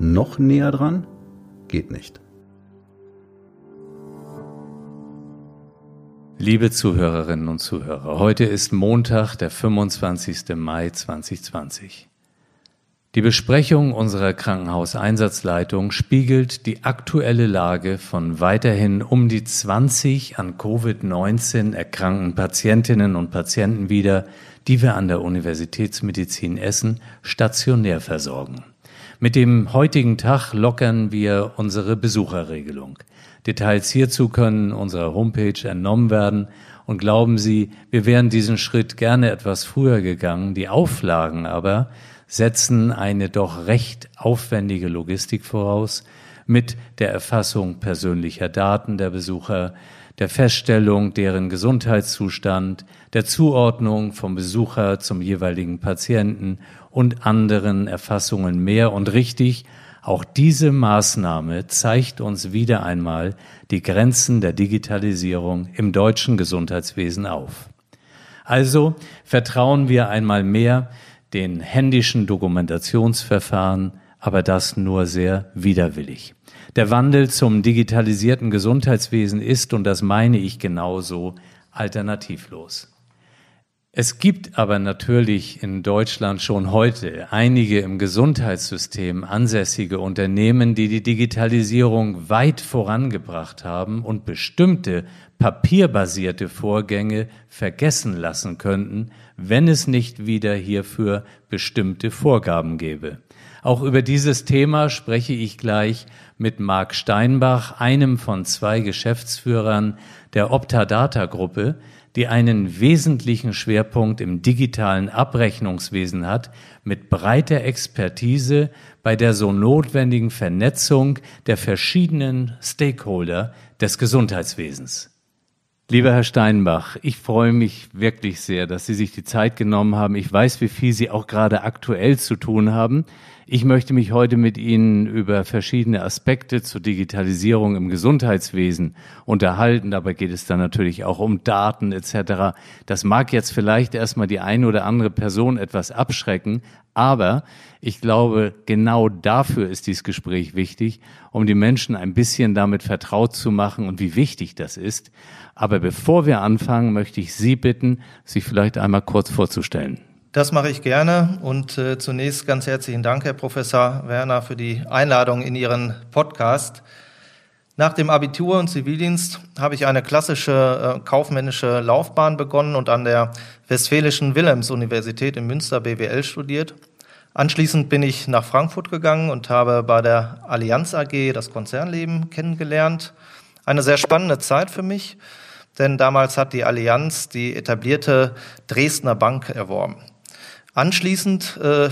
Noch näher dran? Geht nicht. Liebe Zuhörerinnen und Zuhörer, heute ist Montag, der 25. Mai 2020. Die Besprechung unserer Krankenhauseinsatzleitung spiegelt die aktuelle Lage von weiterhin um die 20 an Covid-19 erkrankten Patientinnen und Patienten wider, die wir an der Universitätsmedizin Essen stationär versorgen. Mit dem heutigen Tag lockern wir unsere Besucherregelung. Details hierzu können unserer Homepage entnommen werden und glauben Sie, wir wären diesen Schritt gerne etwas früher gegangen. Die Auflagen aber setzen eine doch recht aufwendige Logistik voraus mit der Erfassung persönlicher Daten der Besucher, der Feststellung deren Gesundheitszustand, der Zuordnung vom Besucher zum jeweiligen Patienten und anderen Erfassungen mehr. Und richtig, auch diese Maßnahme zeigt uns wieder einmal die Grenzen der Digitalisierung im deutschen Gesundheitswesen auf. Also vertrauen wir einmal mehr den händischen Dokumentationsverfahren, aber das nur sehr widerwillig. Der Wandel zum digitalisierten Gesundheitswesen ist, und das meine ich genauso, alternativlos. Es gibt aber natürlich in Deutschland schon heute einige im Gesundheitssystem ansässige Unternehmen, die die Digitalisierung weit vorangebracht haben und bestimmte papierbasierte Vorgänge vergessen lassen könnten, wenn es nicht wieder hierfür bestimmte Vorgaben gäbe. Auch über dieses Thema spreche ich gleich mit Marc Steinbach, einem von zwei Geschäftsführern der Optadata Gruppe, die einen wesentlichen Schwerpunkt im digitalen Abrechnungswesen hat, mit breiter Expertise bei der so notwendigen Vernetzung der verschiedenen Stakeholder des Gesundheitswesens. Lieber Herr Steinbach, ich freue mich wirklich sehr, dass Sie sich die Zeit genommen haben. Ich weiß, wie viel Sie auch gerade aktuell zu tun haben. Ich möchte mich heute mit Ihnen über verschiedene Aspekte zur Digitalisierung im Gesundheitswesen unterhalten. Dabei geht es dann natürlich auch um Daten etc. Das mag jetzt vielleicht erstmal die eine oder andere Person etwas abschrecken, aber ich glaube, genau dafür ist dieses Gespräch wichtig, um die Menschen ein bisschen damit vertraut zu machen und wie wichtig das ist. Aber bevor wir anfangen, möchte ich Sie bitten, sich vielleicht einmal kurz vorzustellen. Das mache ich gerne und äh, zunächst ganz herzlichen Dank, Herr Professor Werner, für die Einladung in Ihren Podcast. Nach dem Abitur und Zivildienst habe ich eine klassische äh, kaufmännische Laufbahn begonnen und an der Westfälischen Wilhelms-Universität in Münster BWL studiert. Anschließend bin ich nach Frankfurt gegangen und habe bei der Allianz AG das Konzernleben kennengelernt. Eine sehr spannende Zeit für mich, denn damals hat die Allianz die etablierte Dresdner Bank erworben. Anschließend, äh,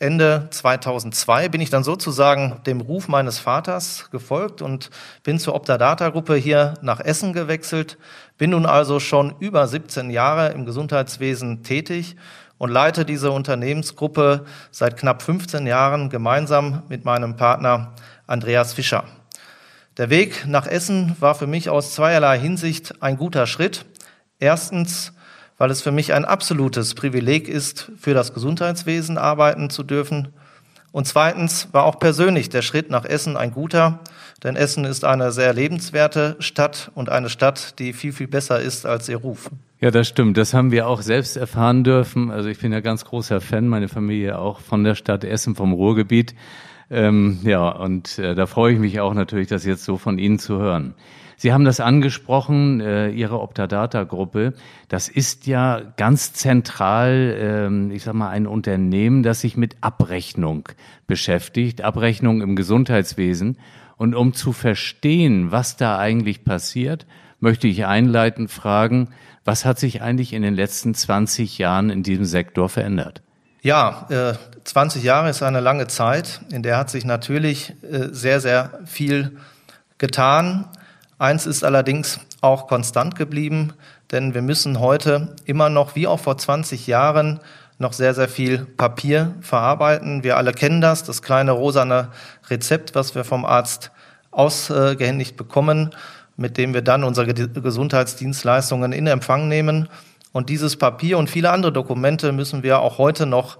Ende 2002, bin ich dann sozusagen dem Ruf meines Vaters gefolgt und bin zur Optadata-Gruppe hier nach Essen gewechselt, bin nun also schon über 17 Jahre im Gesundheitswesen tätig und leite diese Unternehmensgruppe seit knapp 15 Jahren gemeinsam mit meinem Partner Andreas Fischer. Der Weg nach Essen war für mich aus zweierlei Hinsicht ein guter Schritt. Erstens weil es für mich ein absolutes Privileg ist, für das Gesundheitswesen arbeiten zu dürfen. Und zweitens war auch persönlich der Schritt nach Essen ein guter, denn Essen ist eine sehr lebenswerte Stadt und eine Stadt, die viel, viel besser ist als ihr Ruf. Ja, das stimmt. Das haben wir auch selbst erfahren dürfen. Also ich bin ja ganz großer Fan, meine Familie auch von der Stadt Essen, vom Ruhrgebiet. Ähm, ja, und äh, da freue ich mich auch natürlich, das jetzt so von Ihnen zu hören. Sie haben das angesprochen, äh, Ihre Optadata-Gruppe. Das ist ja ganz zentral, ähm, ich sag mal, ein Unternehmen, das sich mit Abrechnung beschäftigt, Abrechnung im Gesundheitswesen. Und um zu verstehen, was da eigentlich passiert, möchte ich einleitend fragen, was hat sich eigentlich in den letzten 20 Jahren in diesem Sektor verändert? Ja, äh, 20 Jahre ist eine lange Zeit, in der hat sich natürlich äh, sehr, sehr viel getan. Eins ist allerdings auch konstant geblieben, denn wir müssen heute immer noch, wie auch vor 20 Jahren, noch sehr, sehr viel Papier verarbeiten. Wir alle kennen das, das kleine rosane Rezept, was wir vom Arzt ausgehändigt bekommen, mit dem wir dann unsere Gesundheitsdienstleistungen in Empfang nehmen. Und dieses Papier und viele andere Dokumente müssen wir auch heute noch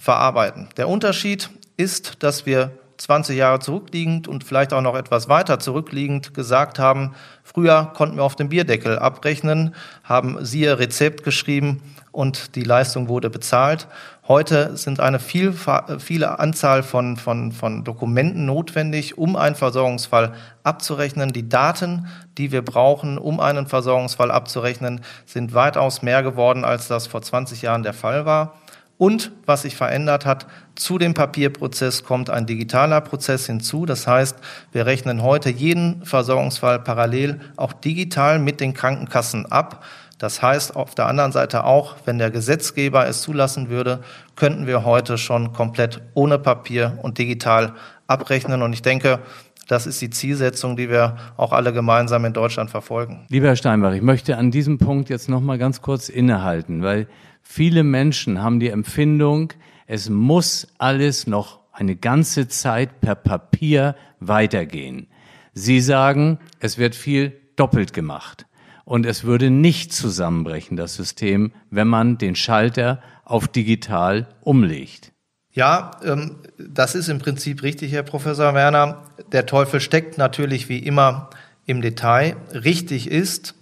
verarbeiten. Der Unterschied ist, dass wir 20 Jahre zurückliegend und vielleicht auch noch etwas weiter zurückliegend gesagt haben, früher konnten wir auf dem Bierdeckel abrechnen, haben siehe Rezept geschrieben und die Leistung wurde bezahlt. Heute sind eine viel, viele Anzahl von, von, von Dokumenten notwendig, um einen Versorgungsfall abzurechnen. Die Daten, die wir brauchen, um einen Versorgungsfall abzurechnen, sind weitaus mehr geworden, als das vor 20 Jahren der Fall war. Und was sich verändert hat, zu dem Papierprozess kommt ein digitaler Prozess hinzu. Das heißt, wir rechnen heute jeden Versorgungsfall parallel auch digital mit den Krankenkassen ab. Das heißt auf der anderen Seite auch, wenn der Gesetzgeber es zulassen würde, könnten wir heute schon komplett ohne Papier und digital abrechnen. Und ich denke, das ist die Zielsetzung, die wir auch alle gemeinsam in Deutschland verfolgen. Lieber Herr Steinbach, ich möchte an diesem Punkt jetzt noch mal ganz kurz innehalten, weil viele Menschen haben die Empfindung, es muss alles noch eine ganze Zeit per Papier weitergehen. Sie sagen, es wird viel doppelt gemacht und es würde nicht zusammenbrechen, das System, wenn man den Schalter auf digital umlegt. Ja, ähm, das ist im Prinzip richtig, Herr Professor Werner. Der Teufel steckt natürlich wie immer im Detail. Richtig ist,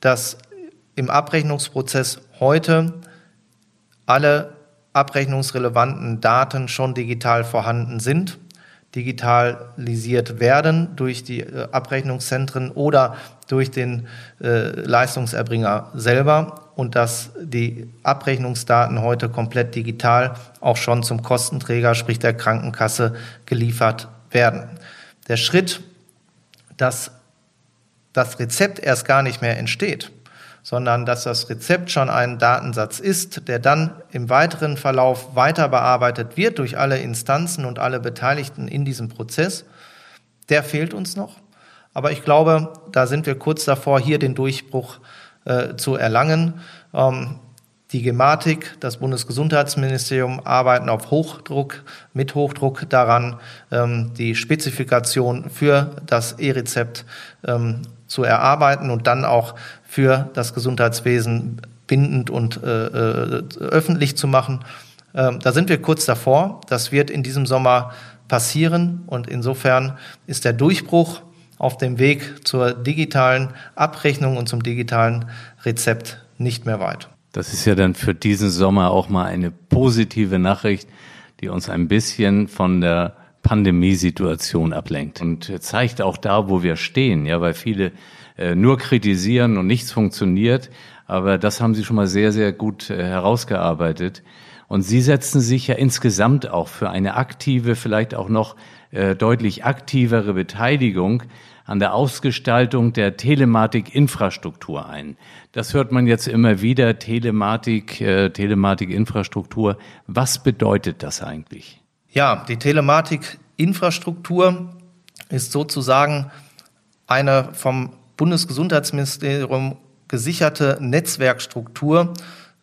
dass im Abrechnungsprozess heute alle abrechnungsrelevanten Daten schon digital vorhanden sind digitalisiert werden durch die äh, Abrechnungszentren oder durch den äh, Leistungserbringer selber und dass die Abrechnungsdaten heute komplett digital auch schon zum Kostenträger, sprich der Krankenkasse, geliefert werden. Der Schritt, dass das Rezept erst gar nicht mehr entsteht, sondern dass das Rezept schon ein Datensatz ist, der dann im weiteren Verlauf weiter bearbeitet wird durch alle Instanzen und alle Beteiligten in diesem Prozess. Der fehlt uns noch. Aber ich glaube, da sind wir kurz davor, hier den Durchbruch äh, zu erlangen. Ähm, die Gematik, das Bundesgesundheitsministerium arbeiten auf Hochdruck, mit Hochdruck daran, ähm, die Spezifikation für das E-Rezept ähm, zu erarbeiten und dann auch für das Gesundheitswesen bindend und äh, äh, öffentlich zu machen. Ähm, da sind wir kurz davor. Das wird in diesem Sommer passieren und insofern ist der Durchbruch auf dem Weg zur digitalen Abrechnung und zum digitalen Rezept nicht mehr weit. Das ist ja dann für diesen Sommer auch mal eine positive Nachricht, die uns ein bisschen von der Pandemiesituation ablenkt und zeigt auch da, wo wir stehen, ja, weil viele äh, nur kritisieren und nichts funktioniert. Aber das haben Sie schon mal sehr, sehr gut äh, herausgearbeitet. Und Sie setzen sich ja insgesamt auch für eine aktive, vielleicht auch noch äh, deutlich aktivere Beteiligung an der Ausgestaltung der Telematik-Infrastruktur ein. Das hört man jetzt immer wieder, Telematik, äh, Telematik-Infrastruktur. Was bedeutet das eigentlich? Ja, die Telematik-Infrastruktur ist sozusagen eine vom Bundesgesundheitsministerium gesicherte Netzwerkstruktur,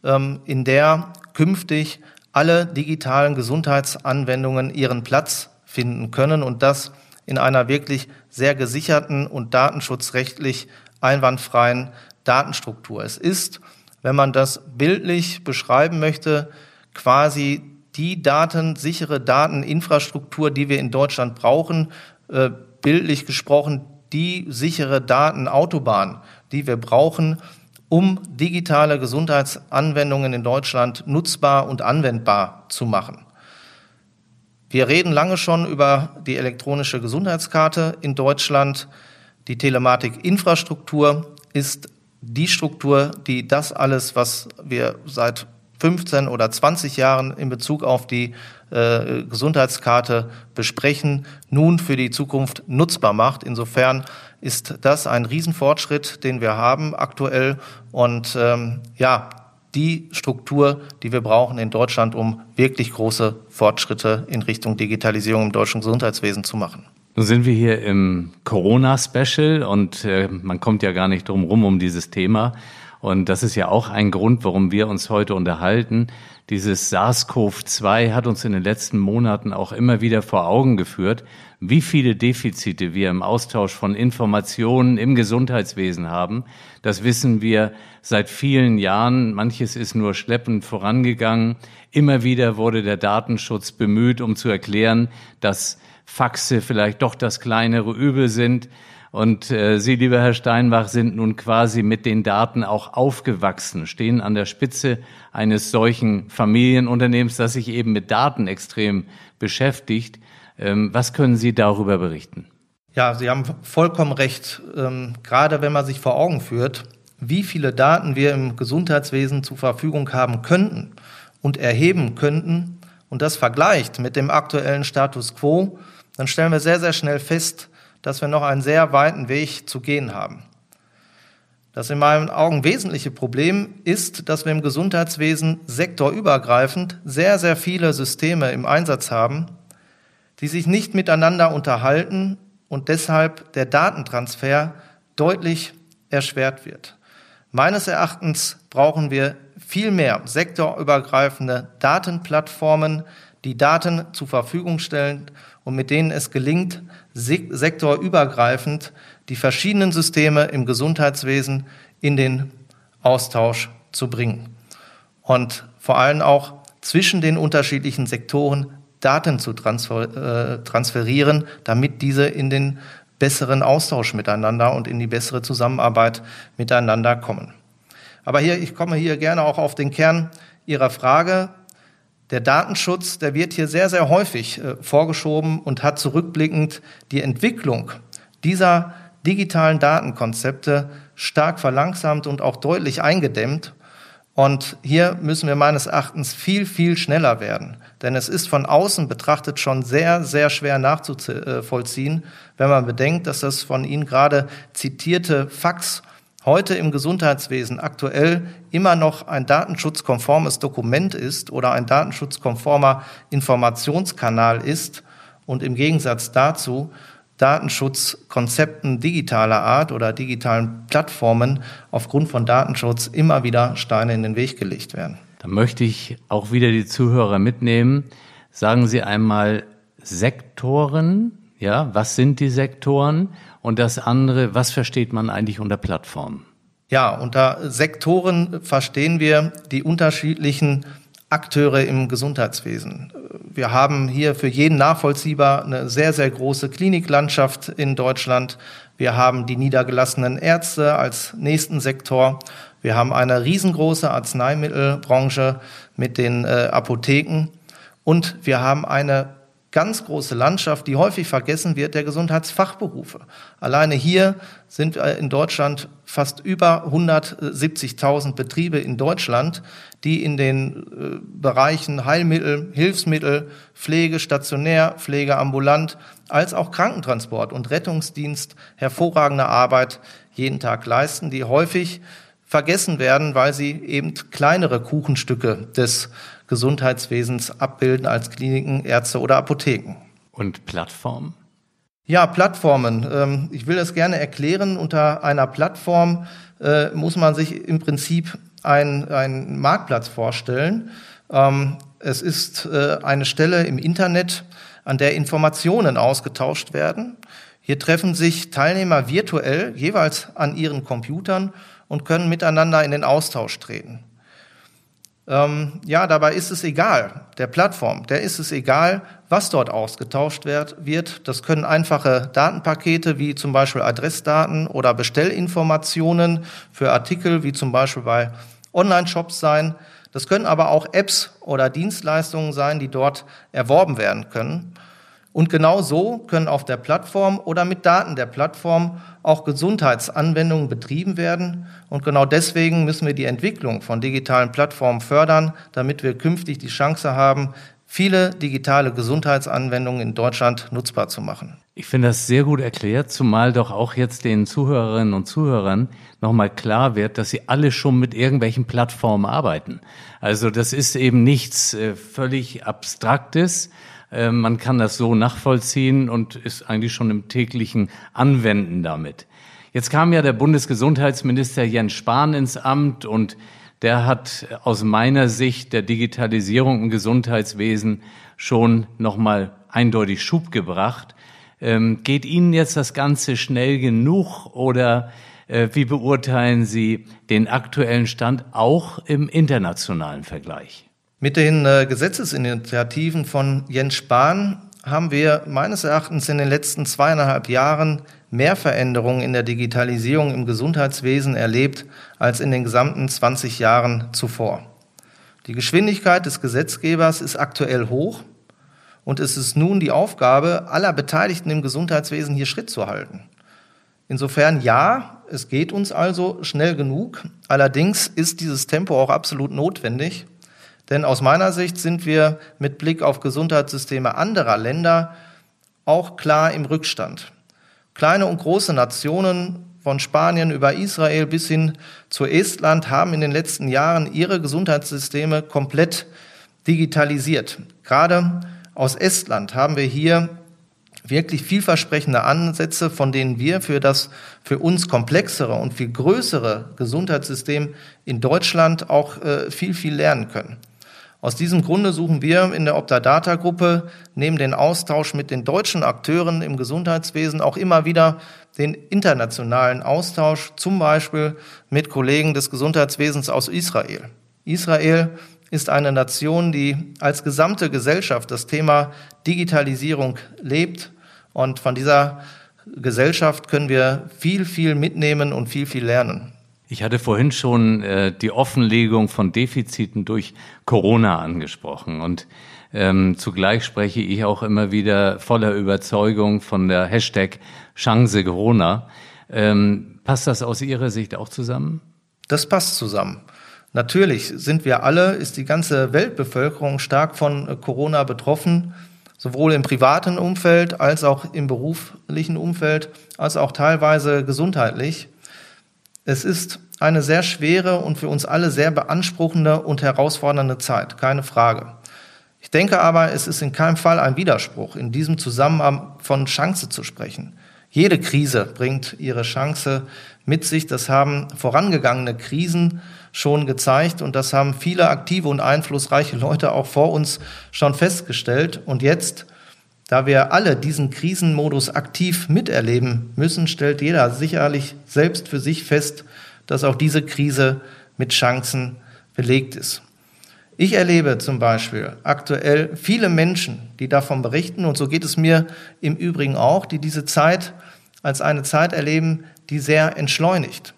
ähm, in der künftig alle digitalen Gesundheitsanwendungen ihren Platz finden können und das in einer wirklich sehr gesicherten und datenschutzrechtlich einwandfreien Datenstruktur. Es ist, wenn man das bildlich beschreiben möchte, quasi die datensichere Dateninfrastruktur, die wir in Deutschland brauchen, äh, bildlich gesprochen die sichere Datenautobahn, die wir brauchen, um digitale Gesundheitsanwendungen in Deutschland nutzbar und anwendbar zu machen. Wir reden lange schon über die elektronische Gesundheitskarte in Deutschland. Die Telematikinfrastruktur ist die Struktur, die das alles, was wir seit 15 oder 20 Jahren in Bezug auf die äh, Gesundheitskarte besprechen, nun für die Zukunft nutzbar macht. Insofern ist das ein Riesenfortschritt, den wir haben aktuell. Und ähm, ja, die Struktur, die wir brauchen in Deutschland, um wirklich große Fortschritte in Richtung Digitalisierung im deutschen Gesundheitswesen zu machen. Nun sind wir hier im Corona-Special und äh, man kommt ja gar nicht drum rum um dieses Thema. Und das ist ja auch ein Grund, warum wir uns heute unterhalten. Dieses SARS-CoV-2 hat uns in den letzten Monaten auch immer wieder vor Augen geführt, wie viele Defizite wir im Austausch von Informationen im Gesundheitswesen haben. Das wissen wir seit vielen Jahren. Manches ist nur schleppend vorangegangen. Immer wieder wurde der Datenschutz bemüht, um zu erklären, dass Faxe vielleicht doch das kleinere Übel sind. Und äh, Sie, lieber Herr Steinbach, sind nun quasi mit den Daten auch aufgewachsen, stehen an der Spitze eines solchen Familienunternehmens, das sich eben mit Daten extrem beschäftigt. Ähm, was können Sie darüber berichten? Ja, Sie haben vollkommen recht. Ähm, gerade wenn man sich vor Augen führt, wie viele Daten wir im Gesundheitswesen zur Verfügung haben könnten und erheben könnten und das vergleicht mit dem aktuellen Status quo, dann stellen wir sehr, sehr schnell fest, dass wir noch einen sehr weiten Weg zu gehen haben. Das in meinen Augen wesentliche Problem ist, dass wir im Gesundheitswesen sektorübergreifend sehr, sehr viele Systeme im Einsatz haben, die sich nicht miteinander unterhalten und deshalb der Datentransfer deutlich erschwert wird. Meines Erachtens brauchen wir viel mehr sektorübergreifende Datenplattformen, die Daten zur Verfügung stellen und mit denen es gelingt, sektorübergreifend die verschiedenen Systeme im Gesundheitswesen in den Austausch zu bringen. Und vor allem auch zwischen den unterschiedlichen Sektoren Daten zu transfer, äh, transferieren, damit diese in den besseren Austausch miteinander und in die bessere Zusammenarbeit miteinander kommen. Aber hier, ich komme hier gerne auch auf den Kern Ihrer Frage. Der Datenschutz, der wird hier sehr, sehr häufig äh, vorgeschoben und hat zurückblickend die Entwicklung dieser digitalen Datenkonzepte stark verlangsamt und auch deutlich eingedämmt. Und hier müssen wir meines Erachtens viel, viel schneller werden. Denn es ist von außen betrachtet schon sehr, sehr schwer nachzuvollziehen, wenn man bedenkt, dass das von Ihnen gerade zitierte Fax heute im Gesundheitswesen aktuell immer noch ein datenschutzkonformes Dokument ist oder ein datenschutzkonformer Informationskanal ist und im Gegensatz dazu Datenschutzkonzepten digitaler Art oder digitalen Plattformen aufgrund von Datenschutz immer wieder Steine in den Weg gelegt werden. Da möchte ich auch wieder die Zuhörer mitnehmen. Sagen Sie einmal Sektoren, ja, was sind die Sektoren? Und das andere, was versteht man eigentlich unter Plattformen? Ja, unter Sektoren verstehen wir die unterschiedlichen Akteure im Gesundheitswesen. Wir haben hier für jeden nachvollziehbar eine sehr, sehr große Kliniklandschaft in Deutschland. Wir haben die niedergelassenen Ärzte als nächsten Sektor. Wir haben eine riesengroße Arzneimittelbranche mit den äh, Apotheken. Und wir haben eine ganz große Landschaft, die häufig vergessen wird, der Gesundheitsfachberufe. Alleine hier sind in Deutschland fast über 170.000 Betriebe in Deutschland, die in den äh, Bereichen Heilmittel, Hilfsmittel, Pflege stationär, Pflege ambulant, als auch Krankentransport und Rettungsdienst hervorragende Arbeit jeden Tag leisten, die häufig vergessen werden, weil sie eben kleinere Kuchenstücke des Gesundheitswesens abbilden als Kliniken, Ärzte oder Apotheken. Und Plattformen? Ja, Plattformen. Ähm, ich will das gerne erklären. Unter einer Plattform äh, muss man sich im Prinzip einen Marktplatz vorstellen. Ähm, es ist äh, eine Stelle im Internet, an der Informationen ausgetauscht werden. Hier treffen sich Teilnehmer virtuell jeweils an ihren Computern und können miteinander in den Austausch treten. Ähm, ja, dabei ist es egal, der Plattform, der ist es egal, was dort ausgetauscht wird. Das können einfache Datenpakete wie zum Beispiel Adressdaten oder Bestellinformationen für Artikel wie zum Beispiel bei Online-Shops sein. Das können aber auch Apps oder Dienstleistungen sein, die dort erworben werden können. Und genau so können auf der Plattform oder mit Daten der Plattform auch Gesundheitsanwendungen betrieben werden. Und genau deswegen müssen wir die Entwicklung von digitalen Plattformen fördern, damit wir künftig die Chance haben, viele digitale Gesundheitsanwendungen in Deutschland nutzbar zu machen. Ich finde das sehr gut erklärt, zumal doch auch jetzt den Zuhörerinnen und Zuhörern nochmal klar wird, dass sie alle schon mit irgendwelchen Plattformen arbeiten. Also das ist eben nichts äh, völlig Abstraktes. Äh, man kann das so nachvollziehen und ist eigentlich schon im täglichen Anwenden damit. Jetzt kam ja der Bundesgesundheitsminister Jens Spahn ins Amt und der hat aus meiner Sicht der Digitalisierung im Gesundheitswesen schon nochmal eindeutig Schub gebracht. Ähm, geht Ihnen jetzt das Ganze schnell genug oder äh, wie beurteilen Sie den aktuellen Stand auch im internationalen Vergleich? Mit den äh, Gesetzesinitiativen von Jens Spahn haben wir meines Erachtens in den letzten zweieinhalb Jahren mehr Veränderungen in der Digitalisierung im Gesundheitswesen erlebt als in den gesamten 20 Jahren zuvor. Die Geschwindigkeit des Gesetzgebers ist aktuell hoch und es ist nun die Aufgabe aller Beteiligten im Gesundheitswesen, hier Schritt zu halten. Insofern ja, es geht uns also schnell genug. Allerdings ist dieses Tempo auch absolut notwendig. Denn aus meiner Sicht sind wir mit Blick auf Gesundheitssysteme anderer Länder auch klar im Rückstand. Kleine und große Nationen von Spanien über Israel bis hin zu Estland haben in den letzten Jahren ihre Gesundheitssysteme komplett digitalisiert. Gerade aus Estland haben wir hier wirklich vielversprechende Ansätze, von denen wir für das für uns komplexere und viel größere Gesundheitssystem in Deutschland auch äh, viel, viel lernen können. Aus diesem Grunde suchen wir in der Optadata-Gruppe neben den Austausch mit den deutschen Akteuren im Gesundheitswesen auch immer wieder den internationalen Austausch, zum Beispiel mit Kollegen des Gesundheitswesens aus Israel. Israel ist eine Nation, die als gesamte Gesellschaft das Thema Digitalisierung lebt. Und von dieser Gesellschaft können wir viel, viel mitnehmen und viel, viel lernen. Ich hatte vorhin schon äh, die Offenlegung von Defiziten durch Corona angesprochen und ähm, zugleich spreche ich auch immer wieder voller Überzeugung von der Hashtag Chance Corona. Ähm, passt das aus Ihrer Sicht auch zusammen? Das passt zusammen. Natürlich sind wir alle, ist die ganze Weltbevölkerung stark von äh, Corona betroffen, sowohl im privaten Umfeld als auch im beruflichen Umfeld, als auch teilweise gesundheitlich. Es ist eine sehr schwere und für uns alle sehr beanspruchende und herausfordernde Zeit, keine Frage. Ich denke aber, es ist in keinem Fall ein Widerspruch, in diesem Zusammenhang von Chance zu sprechen. Jede Krise bringt ihre Chance mit sich. Das haben vorangegangene Krisen schon gezeigt und das haben viele aktive und einflussreiche Leute auch vor uns schon festgestellt. Und jetzt, da wir alle diesen Krisenmodus aktiv miterleben müssen, stellt jeder sicherlich selbst für sich fest, dass auch diese Krise mit Chancen belegt ist. Ich erlebe zum Beispiel aktuell viele Menschen, die davon berichten, und so geht es mir im Übrigen auch, die diese Zeit als eine Zeit erleben, die sehr entschleunigt.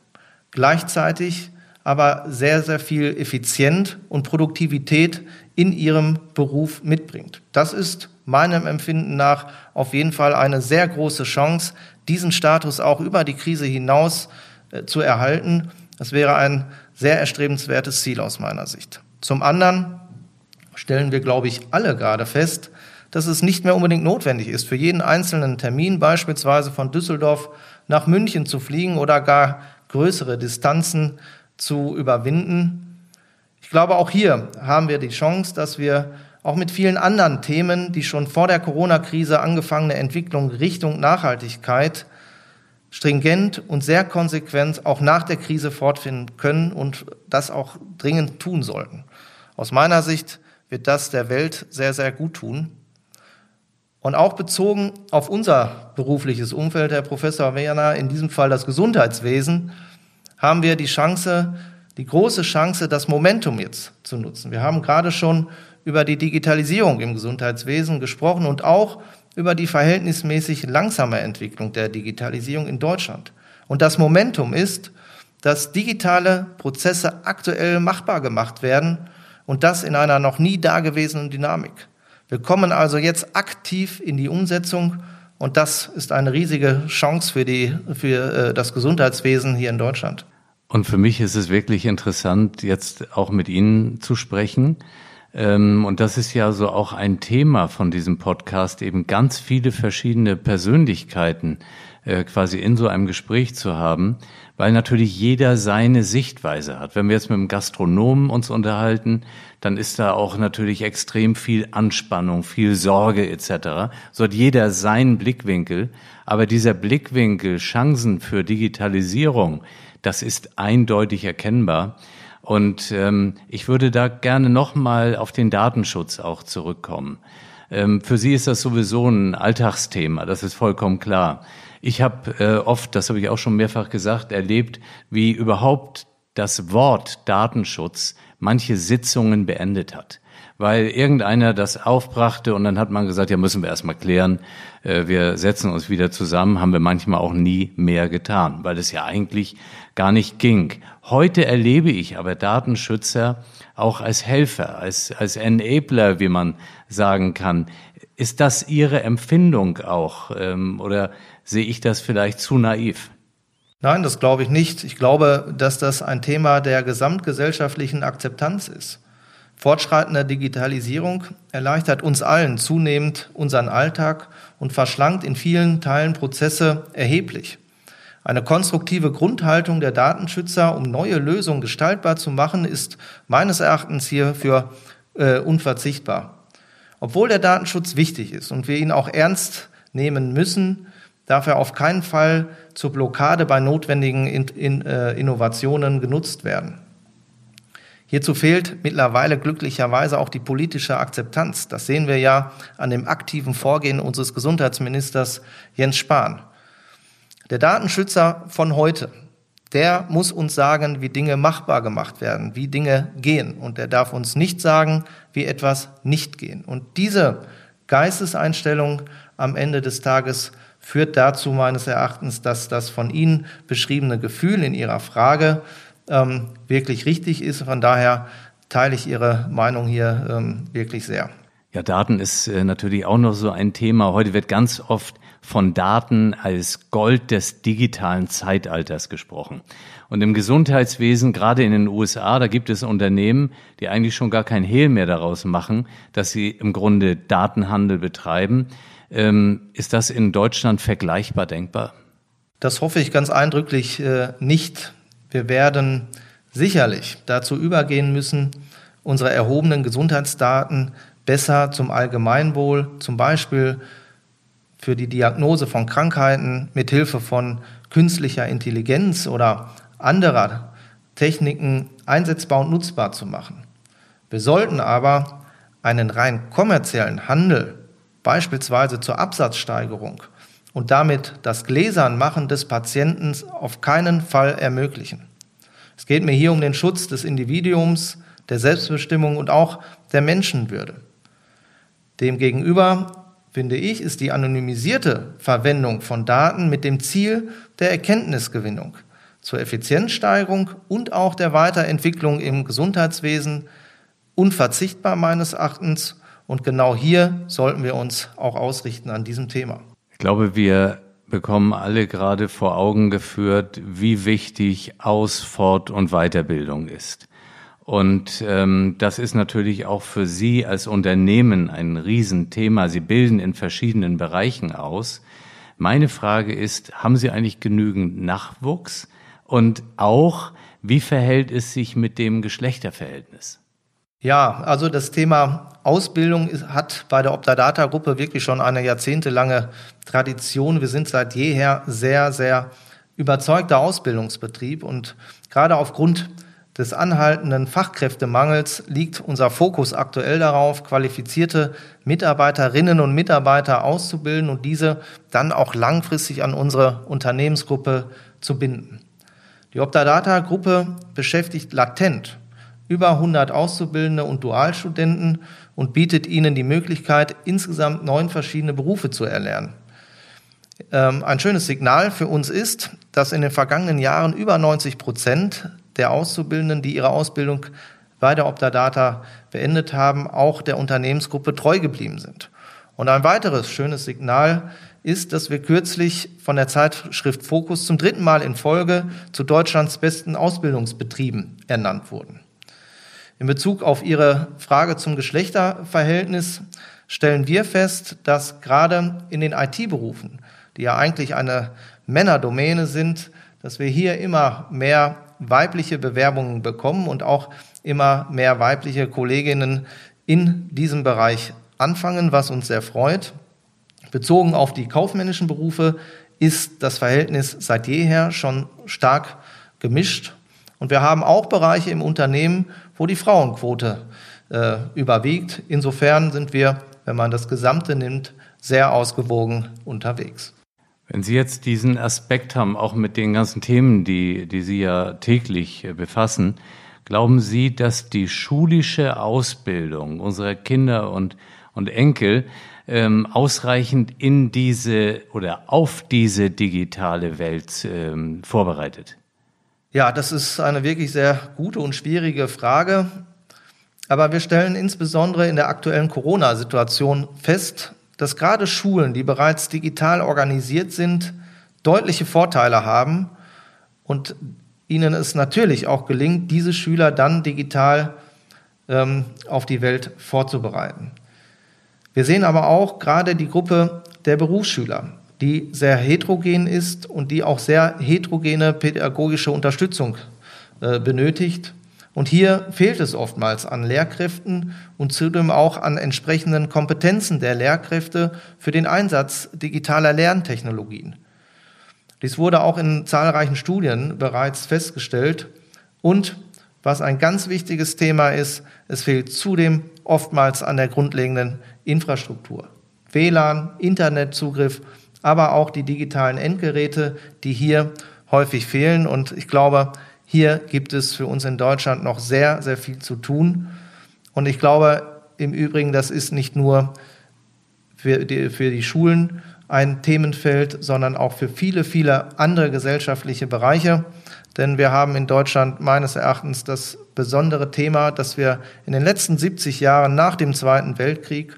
Gleichzeitig aber sehr, sehr viel Effizient und Produktivität in ihrem Beruf mitbringt. Das ist meinem Empfinden nach auf jeden Fall eine sehr große Chance, diesen Status auch über die Krise hinaus äh, zu erhalten. Das wäre ein sehr erstrebenswertes Ziel aus meiner Sicht. Zum anderen stellen wir, glaube ich, alle gerade fest, dass es nicht mehr unbedingt notwendig ist, für jeden einzelnen Termin beispielsweise von Düsseldorf nach München zu fliegen oder gar größere Distanzen zu überwinden. Ich glaube, auch hier haben wir die Chance, dass wir auch mit vielen anderen Themen, die schon vor der Corona-Krise angefangene Entwicklung Richtung Nachhaltigkeit stringent und sehr konsequent auch nach der Krise fortfinden können und das auch dringend tun sollten. Aus meiner Sicht wird das der Welt sehr, sehr gut tun. Und auch bezogen auf unser berufliches Umfeld, Herr Professor Werner, in diesem Fall das Gesundheitswesen, haben wir die Chance, die große Chance, das Momentum jetzt zu nutzen. Wir haben gerade schon über die Digitalisierung im Gesundheitswesen gesprochen und auch über die verhältnismäßig langsame Entwicklung der Digitalisierung in Deutschland. Und das Momentum ist, dass digitale Prozesse aktuell machbar gemacht werden und das in einer noch nie dagewesenen Dynamik. Wir kommen also jetzt aktiv in die Umsetzung und das ist eine riesige Chance für, die, für äh, das Gesundheitswesen hier in Deutschland. Und für mich ist es wirklich interessant, jetzt auch mit Ihnen zu sprechen, Ähm, und das ist ja so auch ein Thema von diesem Podcast, eben ganz viele verschiedene Persönlichkeiten äh, quasi in so einem Gespräch zu haben, weil natürlich jeder seine Sichtweise hat. Wenn wir jetzt mit einem Gastronomen uns unterhalten, dann ist da auch natürlich extrem viel Anspannung, viel Sorge etc. So hat jeder seinen Blickwinkel, aber dieser Blickwinkel, Chancen für Digitalisierung, das ist eindeutig erkennbar. Und ähm, ich würde da gerne nochmal auf den Datenschutz auch zurückkommen. Ähm, für Sie ist das sowieso ein Alltagsthema, das ist vollkommen klar. Ich habe äh, oft, das habe ich auch schon mehrfach gesagt, erlebt, wie überhaupt das Wort Datenschutz manche Sitzungen beendet hat weil irgendeiner das aufbrachte und dann hat man gesagt, ja, müssen wir erstmal klären, äh, wir setzen uns wieder zusammen, haben wir manchmal auch nie mehr getan, weil es ja eigentlich gar nicht ging. Heute erlebe ich aber Datenschützer auch als Helfer, als, als Enabler, wie man sagen kann. Ist das Ihre Empfindung auch ähm, oder sehe ich das vielleicht zu naiv? Nein, das glaube ich nicht. Ich glaube, dass das ein Thema der gesamtgesellschaftlichen Akzeptanz ist. Fortschreitende Digitalisierung erleichtert uns allen zunehmend unseren Alltag und verschlankt in vielen Teilen Prozesse erheblich. Eine konstruktive Grundhaltung der Datenschützer, um neue Lösungen gestaltbar zu machen, ist meines Erachtens hierfür äh, unverzichtbar. Obwohl der Datenschutz wichtig ist und wir ihn auch ernst nehmen müssen, darf er auf keinen Fall zur Blockade bei notwendigen in, in, äh, Innovationen genutzt werden. Hierzu fehlt mittlerweile glücklicherweise auch die politische Akzeptanz. Das sehen wir ja an dem aktiven Vorgehen unseres Gesundheitsministers Jens Spahn. Der Datenschützer von heute, der muss uns sagen, wie Dinge machbar gemacht werden, wie Dinge gehen. Und der darf uns nicht sagen, wie etwas nicht gehen. Und diese Geisteseinstellung am Ende des Tages führt dazu meines Erachtens, dass das von Ihnen beschriebene Gefühl in Ihrer Frage ähm, wirklich richtig ist. Von daher teile ich Ihre Meinung hier ähm, wirklich sehr. Ja, Daten ist äh, natürlich auch noch so ein Thema. Heute wird ganz oft von Daten als Gold des digitalen Zeitalters gesprochen. Und im Gesundheitswesen, gerade in den USA, da gibt es Unternehmen, die eigentlich schon gar kein Hehl mehr daraus machen, dass sie im Grunde Datenhandel betreiben. Ähm, ist das in Deutschland vergleichbar denkbar? Das hoffe ich ganz eindrücklich äh, nicht. Wir werden sicherlich dazu übergehen müssen, unsere erhobenen Gesundheitsdaten besser zum Allgemeinwohl, zum Beispiel für die Diagnose von Krankheiten mit Hilfe von künstlicher Intelligenz oder anderer Techniken einsetzbar und nutzbar zu machen. Wir sollten aber einen rein kommerziellen Handel, beispielsweise zur Absatzsteigerung und damit das Gläsernmachen des Patienten auf keinen Fall ermöglichen. Es geht mir hier um den Schutz des Individuums, der Selbstbestimmung und auch der Menschenwürde. Demgegenüber, finde ich, ist die anonymisierte Verwendung von Daten mit dem Ziel der Erkenntnisgewinnung zur Effizienzsteigerung und auch der Weiterentwicklung im Gesundheitswesen unverzichtbar meines Erachtens. Und genau hier sollten wir uns auch ausrichten an diesem Thema. Ich glaube, wir bekommen alle gerade vor Augen geführt, wie wichtig Aus-, Fort- und Weiterbildung ist. Und ähm, das ist natürlich auch für Sie als Unternehmen ein Riesenthema. Sie bilden in verschiedenen Bereichen aus. Meine Frage ist, haben Sie eigentlich genügend Nachwuchs? Und auch, wie verhält es sich mit dem Geschlechterverhältnis? Ja, also das Thema Ausbildung hat bei der Optadata-Gruppe wirklich schon eine jahrzehntelange Tradition. Wir sind seit jeher sehr, sehr überzeugter Ausbildungsbetrieb und gerade aufgrund des anhaltenden Fachkräftemangels liegt unser Fokus aktuell darauf, qualifizierte Mitarbeiterinnen und Mitarbeiter auszubilden und diese dann auch langfristig an unsere Unternehmensgruppe zu binden. Die Optadata-Gruppe beschäftigt latent über 100 Auszubildende und Dualstudenten und bietet ihnen die Möglichkeit, insgesamt neun verschiedene Berufe zu erlernen. Ähm, ein schönes Signal für uns ist, dass in den vergangenen Jahren über 90 Prozent der Auszubildenden, die ihre Ausbildung bei der Optadata beendet haben, auch der Unternehmensgruppe treu geblieben sind. Und ein weiteres schönes Signal ist, dass wir kürzlich von der Zeitschrift Fokus zum dritten Mal in Folge zu Deutschlands besten Ausbildungsbetrieben ernannt wurden. In Bezug auf Ihre Frage zum Geschlechterverhältnis stellen wir fest, dass gerade in den IT-Berufen, die ja eigentlich eine Männerdomäne sind, dass wir hier immer mehr weibliche Bewerbungen bekommen und auch immer mehr weibliche Kolleginnen in diesem Bereich anfangen, was uns sehr freut. Bezogen auf die kaufmännischen Berufe ist das Verhältnis seit jeher schon stark gemischt. Und wir haben auch Bereiche im Unternehmen, wo die Frauenquote äh, überwiegt. Insofern sind wir, wenn man das Gesamte nimmt, sehr ausgewogen unterwegs. Wenn Sie jetzt diesen Aspekt haben, auch mit den ganzen Themen, die, die Sie ja täglich äh, befassen, glauben Sie, dass die schulische Ausbildung unserer Kinder und, und Enkel ähm, ausreichend in diese oder auf diese digitale Welt ähm, vorbereitet? Ja, das ist eine wirklich sehr gute und schwierige Frage. Aber wir stellen insbesondere in der aktuellen Corona-Situation fest, dass gerade Schulen, die bereits digital organisiert sind, deutliche Vorteile haben und ihnen es natürlich auch gelingt, diese Schüler dann digital ähm, auf die Welt vorzubereiten. Wir sehen aber auch gerade die Gruppe der Berufsschüler, die sehr heterogen ist und die auch sehr heterogene pädagogische Unterstützung äh, benötigt. Und hier fehlt es oftmals an Lehrkräften und zudem auch an entsprechenden Kompetenzen der Lehrkräfte für den Einsatz digitaler Lerntechnologien. Dies wurde auch in zahlreichen Studien bereits festgestellt. Und was ein ganz wichtiges Thema ist, es fehlt zudem oftmals an der grundlegenden Infrastruktur. WLAN, Internetzugriff, aber auch die digitalen Endgeräte, die hier häufig fehlen. Und ich glaube, hier gibt es für uns in Deutschland noch sehr, sehr viel zu tun. Und ich glaube im Übrigen, das ist nicht nur für die, für die Schulen ein Themenfeld, sondern auch für viele, viele andere gesellschaftliche Bereiche. Denn wir haben in Deutschland meines Erachtens das besondere Thema, dass wir in den letzten 70 Jahren nach dem Zweiten Weltkrieg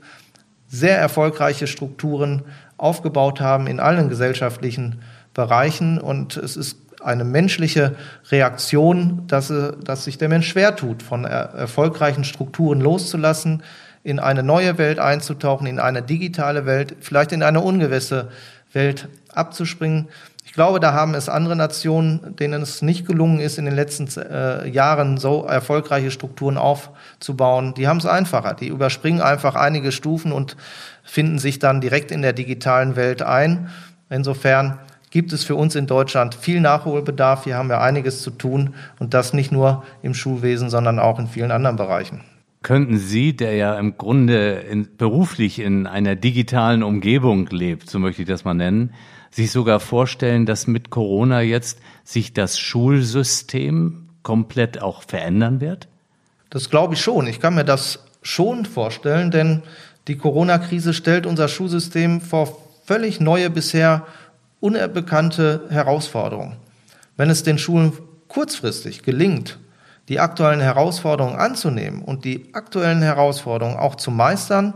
sehr erfolgreiche Strukturen aufgebaut haben in allen gesellschaftlichen Bereichen. Und es ist eine menschliche Reaktion, dass, äh, dass sich der Mensch schwer tut, von er erfolgreichen Strukturen loszulassen, in eine neue Welt einzutauchen, in eine digitale Welt, vielleicht in eine ungewisse Welt abzuspringen. Ich glaube, da haben es andere Nationen, denen es nicht gelungen ist, in den letzten äh, Jahren so erfolgreiche Strukturen aufzubauen. Die haben es einfacher. Die überspringen einfach einige Stufen und finden sich dann direkt in der digitalen Welt ein. Insofern gibt es für uns in Deutschland viel Nachholbedarf. Hier haben wir einiges zu tun und das nicht nur im Schulwesen, sondern auch in vielen anderen Bereichen. Könnten Sie, der ja im Grunde in, beruflich in einer digitalen Umgebung lebt, so möchte ich das mal nennen, sich sogar vorstellen, dass mit Corona jetzt sich das Schulsystem komplett auch verändern wird? Das glaube ich schon. Ich kann mir das schon vorstellen, denn die Corona-Krise stellt unser Schulsystem vor völlig neue, bisher unbekannte Herausforderung. Wenn es den Schulen kurzfristig gelingt, die aktuellen Herausforderungen anzunehmen und die aktuellen Herausforderungen auch zu meistern,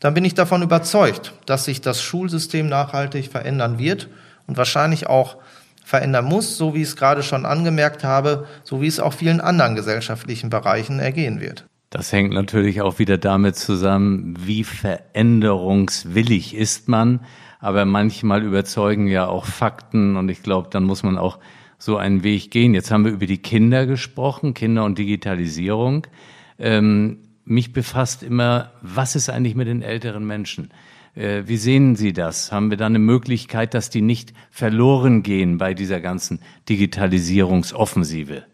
dann bin ich davon überzeugt, dass sich das Schulsystem nachhaltig verändern wird und wahrscheinlich auch verändern muss, so wie ich es gerade schon angemerkt habe, so wie es auch vielen anderen gesellschaftlichen Bereichen ergehen wird. Das hängt natürlich auch wieder damit zusammen, wie veränderungswillig ist man aber manchmal überzeugen ja auch Fakten und ich glaube, dann muss man auch so einen Weg gehen. Jetzt haben wir über die Kinder gesprochen, Kinder und Digitalisierung. Ähm, mich befasst immer, was ist eigentlich mit den älteren Menschen? Äh, wie sehen Sie das? Haben wir da eine Möglichkeit, dass die nicht verloren gehen bei dieser ganzen Digitalisierungsoffensive?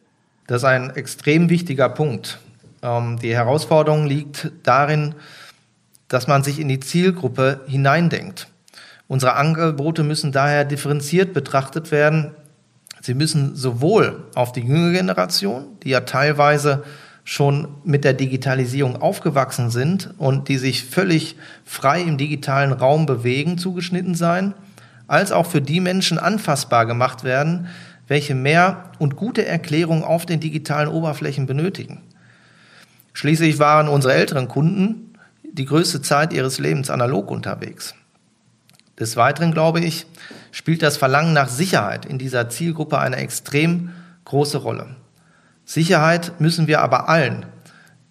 Das ist ein extrem wichtiger Punkt. Ähm, die Herausforderung liegt darin, dass man sich in die Zielgruppe hineindenkt. Unsere Angebote müssen daher differenziert betrachtet werden. Sie müssen sowohl auf die jüngere Generation, die ja teilweise schon mit der Digitalisierung aufgewachsen sind und die sich völlig frei im digitalen Raum bewegen, zugeschnitten sein, als auch für die Menschen anfassbar gemacht werden, welche mehr und gute Erklärungen auf den digitalen Oberflächen benötigen. Schließlich waren unsere älteren Kunden die größte Zeit ihres Lebens analog unterwegs. Des Weiteren, glaube ich, spielt das Verlangen nach Sicherheit in dieser Zielgruppe eine extrem große Rolle. Sicherheit müssen wir aber allen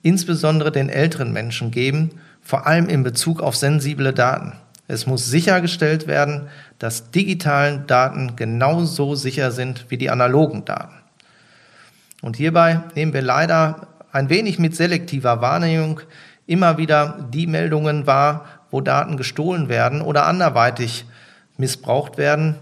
insbesondere den älteren Menschen geben, vor allem in Bezug auf sensible Daten. Es muss sichergestellt werden, dass digitalen Daten genauso sicher sind wie die analogen Daten. Und hierbei nehmen wir leider ein wenig mit selektiver Wahrnehmung immer wieder die Meldungen wahr, wo Daten gestohlen werden oder anderweitig missbraucht werden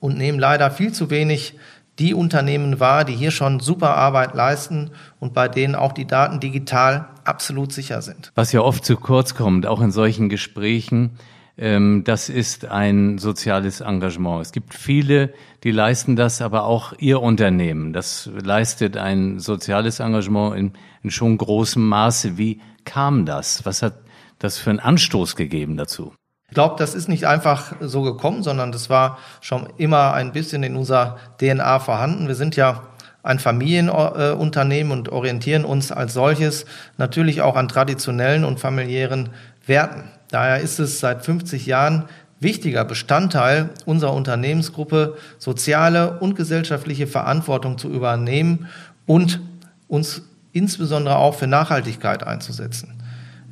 und nehmen leider viel zu wenig die Unternehmen wahr, die hier schon super Arbeit leisten und bei denen auch die Daten digital absolut sicher sind. Was ja oft zu kurz kommt, auch in solchen Gesprächen, das ist ein soziales Engagement. Es gibt viele, die leisten das, aber auch Ihr Unternehmen, das leistet ein soziales Engagement in, in schon großem Maße. Wie kam das? Was hat das für einen Anstoß gegeben dazu? Ich glaube, das ist nicht einfach so gekommen, sondern das war schon immer ein bisschen in unserer DNA vorhanden. Wir sind ja ein Familienunternehmen und orientieren uns als solches natürlich auch an traditionellen und familiären Werten. Daher ist es seit 50 Jahren wichtiger Bestandteil unserer Unternehmensgruppe, soziale und gesellschaftliche Verantwortung zu übernehmen und uns insbesondere auch für Nachhaltigkeit einzusetzen.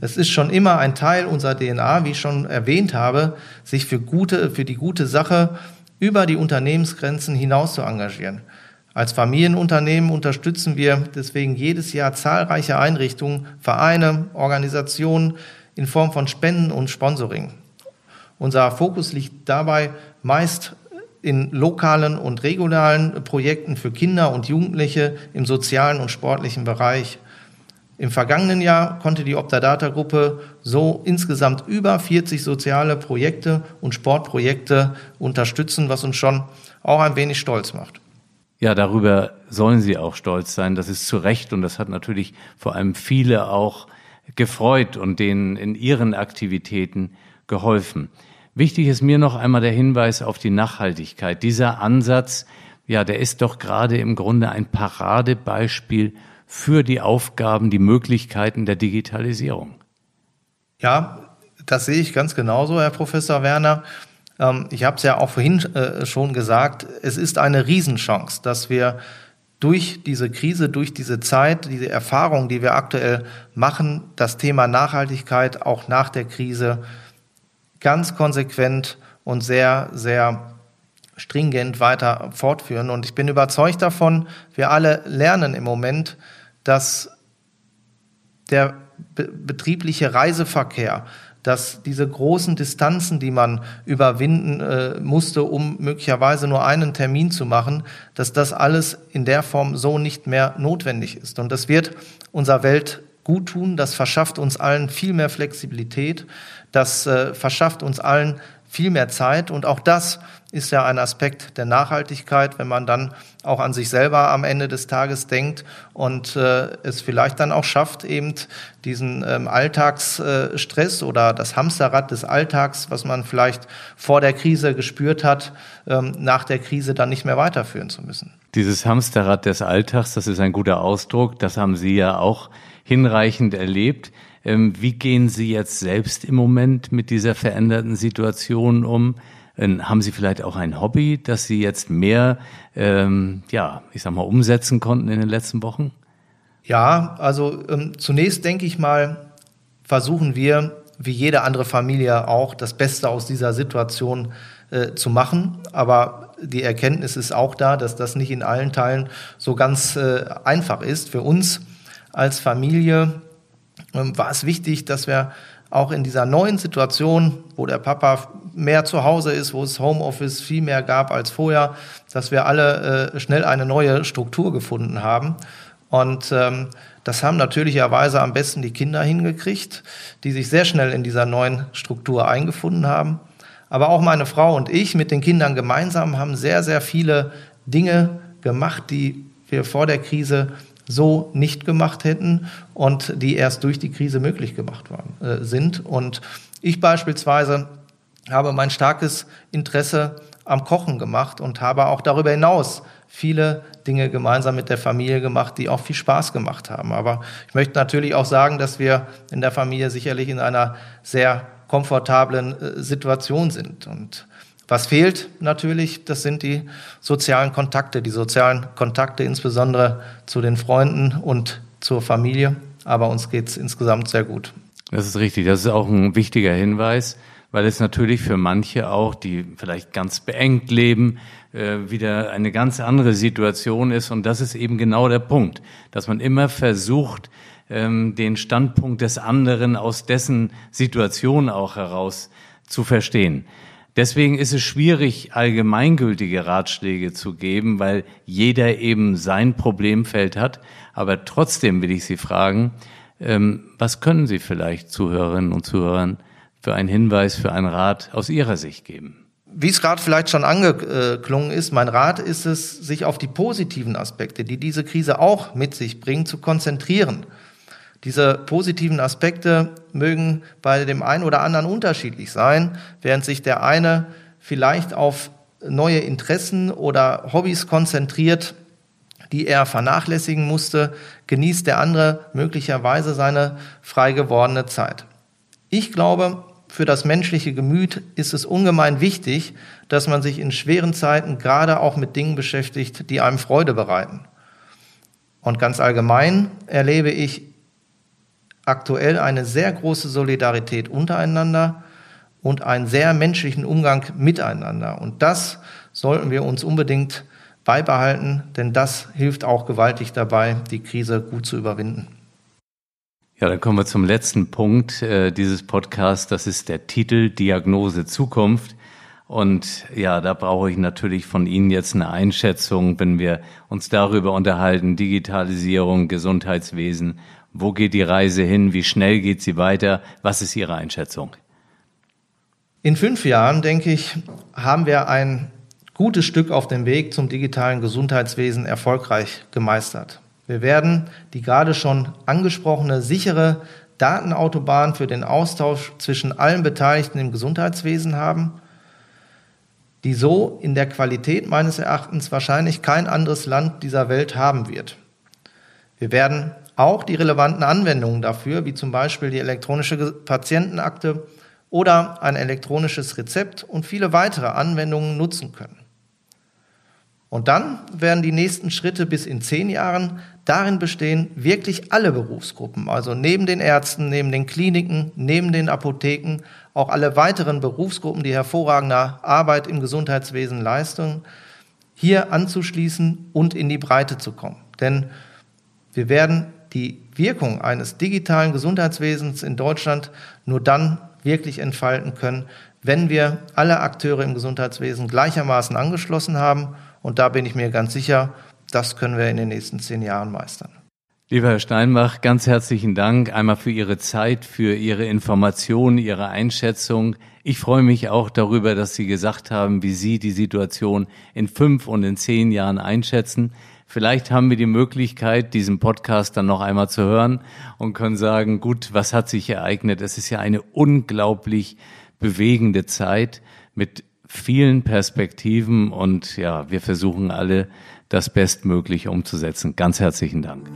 Es ist schon immer ein Teil unserer DNA, wie ich schon erwähnt habe, sich für, gute, für die gute Sache über die Unternehmensgrenzen hinaus zu engagieren. Als Familienunternehmen unterstützen wir deswegen jedes Jahr zahlreiche Einrichtungen, Vereine, Organisationen in Form von Spenden und Sponsoring. Unser Fokus liegt dabei meist in lokalen und regionalen Projekten für Kinder und Jugendliche im sozialen und sportlichen Bereich. Im vergangenen Jahr konnte die Optadata-Gruppe so insgesamt über 40 soziale Projekte und Sportprojekte unterstützen, was uns schon auch ein wenig stolz macht. Ja, darüber sollen Sie auch stolz sein. Das ist zu Recht und das hat natürlich vor allem viele auch gefreut und denen in ihren Aktivitäten geholfen. Wichtig ist mir noch einmal der Hinweis auf die Nachhaltigkeit. Dieser Ansatz, ja, der ist doch gerade im Grunde ein Paradebeispiel für die Aufgaben, die Möglichkeiten der Digitalisierung. Ja, das sehe ich ganz genauso, Herr Professor Werner. Ähm, ich habe es ja auch vorhin äh, schon gesagt, es ist eine Riesenchance, dass wir durch diese Krise, durch diese Zeit, diese Erfahrung, die wir aktuell machen, das Thema Nachhaltigkeit auch nach der Krise ganz konsequent und sehr, sehr stringent weiter fortführen. Und ich bin überzeugt davon, wir alle lernen im Moment, dass der betriebliche Reiseverkehr, dass diese großen Distanzen, die man überwinden äh, musste, um möglicherweise nur einen Termin zu machen, dass das alles in der Form so nicht mehr notwendig ist. Und das wird unserer Welt gut tun, das verschafft uns allen viel mehr Flexibilität, das äh, verschafft uns allen viel mehr Zeit. Und auch das ist ja ein Aspekt der Nachhaltigkeit, wenn man dann auch an sich selber am Ende des Tages denkt und äh, es vielleicht dann auch schafft, eben diesen ähm, Alltagsstress äh, oder das Hamsterrad des Alltags, was man vielleicht vor der Krise gespürt hat, ähm, nach der Krise dann nicht mehr weiterführen zu müssen. Dieses Hamsterrad des Alltags, das ist ein guter Ausdruck, das haben Sie ja auch hinreichend erlebt. Ähm, wie gehen Sie jetzt selbst im Moment mit dieser veränderten Situation um? Ähm, haben Sie vielleicht auch ein Hobby, das Sie jetzt mehr, ähm, ja, ich sag mal, umsetzen konnten in den letzten Wochen? Ja, also ähm, zunächst denke ich mal, versuchen wir, wie jede andere Familie auch, das Beste aus dieser Situation äh, zu machen. Aber die Erkenntnis ist auch da, dass das nicht in allen Teilen so ganz äh, einfach ist. Für uns als Familie war es wichtig, dass wir auch in dieser neuen Situation, wo der Papa mehr zu Hause ist, wo es Homeoffice viel mehr gab als vorher, dass wir alle äh, schnell eine neue Struktur gefunden haben. Und ähm, das haben natürlicherweise am besten die Kinder hingekriegt, die sich sehr schnell in dieser neuen Struktur eingefunden haben. Aber auch meine Frau und ich mit den Kindern gemeinsam haben sehr, sehr viele Dinge gemacht, die wir vor der Krise so nicht gemacht hätten und die erst durch die Krise möglich gemacht worden, äh, sind. Und ich beispielsweise habe mein starkes Interesse am Kochen gemacht und habe auch darüber hinaus viele Dinge gemeinsam mit der Familie gemacht, die auch viel Spaß gemacht haben. Aber ich möchte natürlich auch sagen, dass wir in der Familie sicherlich in einer sehr komfortablen äh, Situation sind. Und was fehlt natürlich, das sind die sozialen Kontakte, die sozialen Kontakte insbesondere zu den Freunden und zur Familie. aber uns geht es insgesamt sehr gut. Das ist richtig. Das ist auch ein wichtiger Hinweis, weil es natürlich für manche auch, die vielleicht ganz beengt leben, äh, wieder eine ganz andere Situation ist. Und das ist eben genau der Punkt, dass man immer versucht, ähm, den Standpunkt des anderen aus dessen Situation auch heraus zu verstehen. Deswegen ist es schwierig, allgemeingültige Ratschläge zu geben, weil jeder eben sein Problemfeld hat. Aber trotzdem will ich Sie fragen, ähm, was können Sie vielleicht Zuhörerinnen und Zuhörern für einen Hinweis, für einen Rat aus Ihrer Sicht geben? Wie es gerade vielleicht schon angeklungen ist, mein Rat ist es, sich auf die positiven Aspekte, die diese Krise auch mit sich bringt, zu konzentrieren. Diese positiven Aspekte mögen bei dem einen oder anderen unterschiedlich sein, während sich der eine vielleicht auf neue Interessen oder Hobbys konzentriert, die er vernachlässigen musste, genießt der andere möglicherweise seine frei gewordene Zeit. Ich glaube, für das menschliche Gemüt ist es ungemein wichtig, dass man sich in schweren Zeiten gerade auch mit Dingen beschäftigt, die einem Freude bereiten. Und ganz allgemein erlebe ich aktuell eine sehr große Solidarität untereinander und einen sehr menschlichen Umgang miteinander. Und das sollten wir uns unbedingt beibehalten, denn das hilft auch gewaltig dabei, die Krise gut zu überwinden. Ja, dann kommen wir zum letzten Punkt äh, dieses Podcasts. Das ist der Titel Diagnose Zukunft. Und ja, da brauche ich natürlich von Ihnen jetzt eine Einschätzung, wenn wir uns darüber unterhalten, Digitalisierung, Gesundheitswesen wo geht die Reise hin? Wie schnell geht sie weiter? Was ist Ihre Einschätzung? In fünf Jahren, denke ich, haben wir ein gutes Stück auf dem Weg zum digitalen Gesundheitswesen erfolgreich gemeistert. Wir werden die gerade schon angesprochene sichere Datenautobahn für den Austausch zwischen allen Beteiligten im Gesundheitswesen haben, die so in der Qualität meines Erachtens wahrscheinlich kein anderes Land dieser Welt haben wird. Wir werden auch die relevanten Anwendungen dafür, wie zum Beispiel die elektronische Patientenakte oder ein elektronisches Rezept und viele weitere Anwendungen nutzen können. Und dann werden die nächsten Schritte bis in zehn Jahren darin bestehen, wirklich alle Berufsgruppen, also neben den Ärzten, neben den Kliniken, neben den Apotheken, auch alle weiteren Berufsgruppen, die hervorragende Arbeit im Gesundheitswesen leisten, hier anzuschließen und in die Breite zu kommen. Denn wir werden die Wirkung eines digitalen Gesundheitswesens in Deutschland nur dann wirklich entfalten können, wenn wir alle Akteure im Gesundheitswesen gleichermaßen angeschlossen haben. Und da bin ich mir ganz sicher, das können wir in den nächsten zehn Jahren meistern. Lieber Herr Steinbach, ganz herzlichen Dank einmal für Ihre Zeit, für Ihre Informationen, Ihre Einschätzung. Ich freue mich auch darüber, dass Sie gesagt haben, wie Sie die Situation in fünf und in zehn Jahren einschätzen. Vielleicht haben wir die Möglichkeit, diesen Podcast dann noch einmal zu hören und können sagen, gut, was hat sich ereignet? Es ist ja eine unglaublich bewegende Zeit mit vielen Perspektiven und ja, wir versuchen alle, das Bestmögliche umzusetzen. Ganz herzlichen Dank.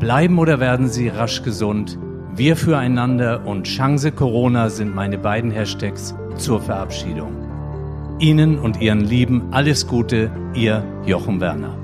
Bleiben oder werden Sie rasch gesund? Wir füreinander und Chance Corona sind meine beiden Hashtags zur Verabschiedung. Ihnen und Ihren Lieben alles Gute, Ihr Jochen Werner.